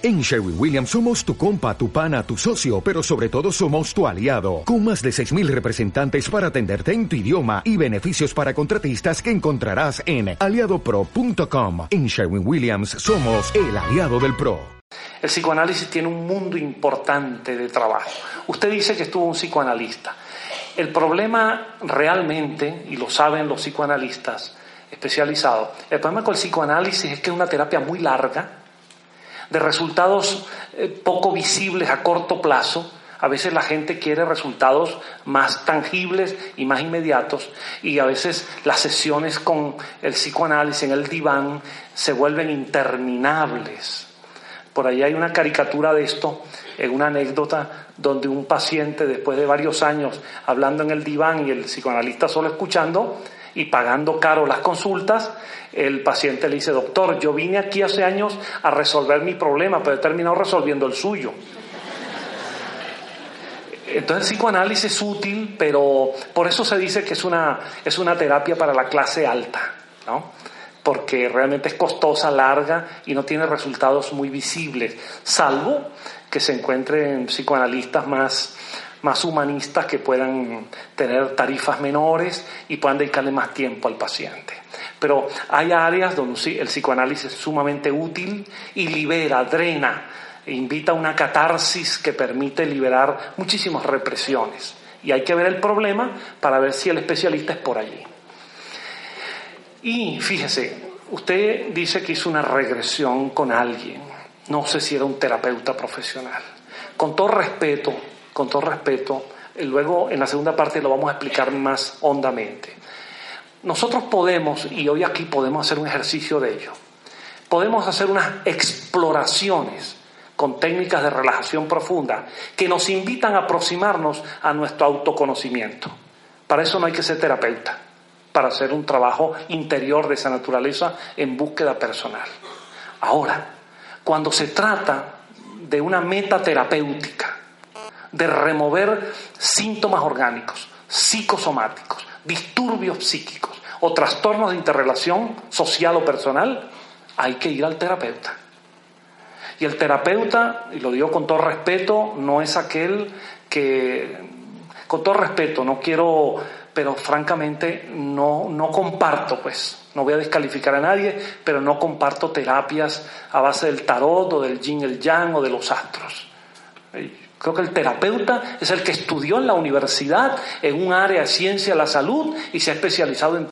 En Sherwin Williams somos tu compa, tu pana, tu socio, pero sobre todo somos tu aliado, con más de 6.000 representantes para atenderte en tu idioma y beneficios para contratistas que encontrarás en aliadopro.com. En Sherwin Williams somos el aliado del PRO. El psicoanálisis tiene un mundo importante de trabajo. Usted dice que estuvo un psicoanalista. El problema realmente, y lo saben los psicoanalistas especializados, el problema con el psicoanálisis es que es una terapia muy larga, de resultados eh, poco visibles a corto plazo. A veces la gente quiere resultados más tangibles y más inmediatos y a veces las sesiones con el psicoanálisis en el diván se vuelven interminables. Por ahí hay una caricatura de esto, en una anécdota donde un paciente después de varios años hablando en el diván y el psicoanalista solo escuchando, y pagando caro las consultas, el paciente le dice, doctor, yo vine aquí hace años a resolver mi problema, pero he terminado resolviendo el suyo. Entonces el psicoanálisis es útil, pero por eso se dice que es una, es una terapia para la clase alta, ¿no? porque realmente es costosa, larga y no tiene resultados muy visibles, salvo que se encuentren psicoanalistas más, más humanistas que puedan tener tarifas menores y puedan dedicarle más tiempo al paciente. Pero hay áreas donde el psicoanálisis es sumamente útil y libera, drena, e invita a una catarsis que permite liberar muchísimas represiones. Y hay que ver el problema para ver si el especialista es por allí. Y fíjese, usted dice que hizo una regresión con alguien. No sé si era un terapeuta profesional. Con todo respeto, con todo respeto, eh, luego en la segunda parte lo vamos a explicar más hondamente. Nosotros podemos, y hoy aquí podemos hacer un ejercicio de ello, podemos hacer unas exploraciones con técnicas de relajación profunda que nos invitan a aproximarnos a nuestro autoconocimiento. Para eso no hay que ser terapeuta, para hacer un trabajo interior de esa naturaleza en búsqueda personal. Ahora, cuando se trata de una meta terapéutica, de remover síntomas orgánicos, psicosomáticos, disturbios psíquicos o trastornos de interrelación social o personal, hay que ir al terapeuta. Y el terapeuta, y lo digo con todo respeto, no es aquel que, con todo respeto, no quiero, pero francamente no, no comparto, pues, no voy a descalificar a nadie, pero no comparto terapias a base del tarot o del yin, el yang o de los astros. Creo que el terapeuta es el que estudió en la universidad en un área de ciencia la salud y se ha especializado en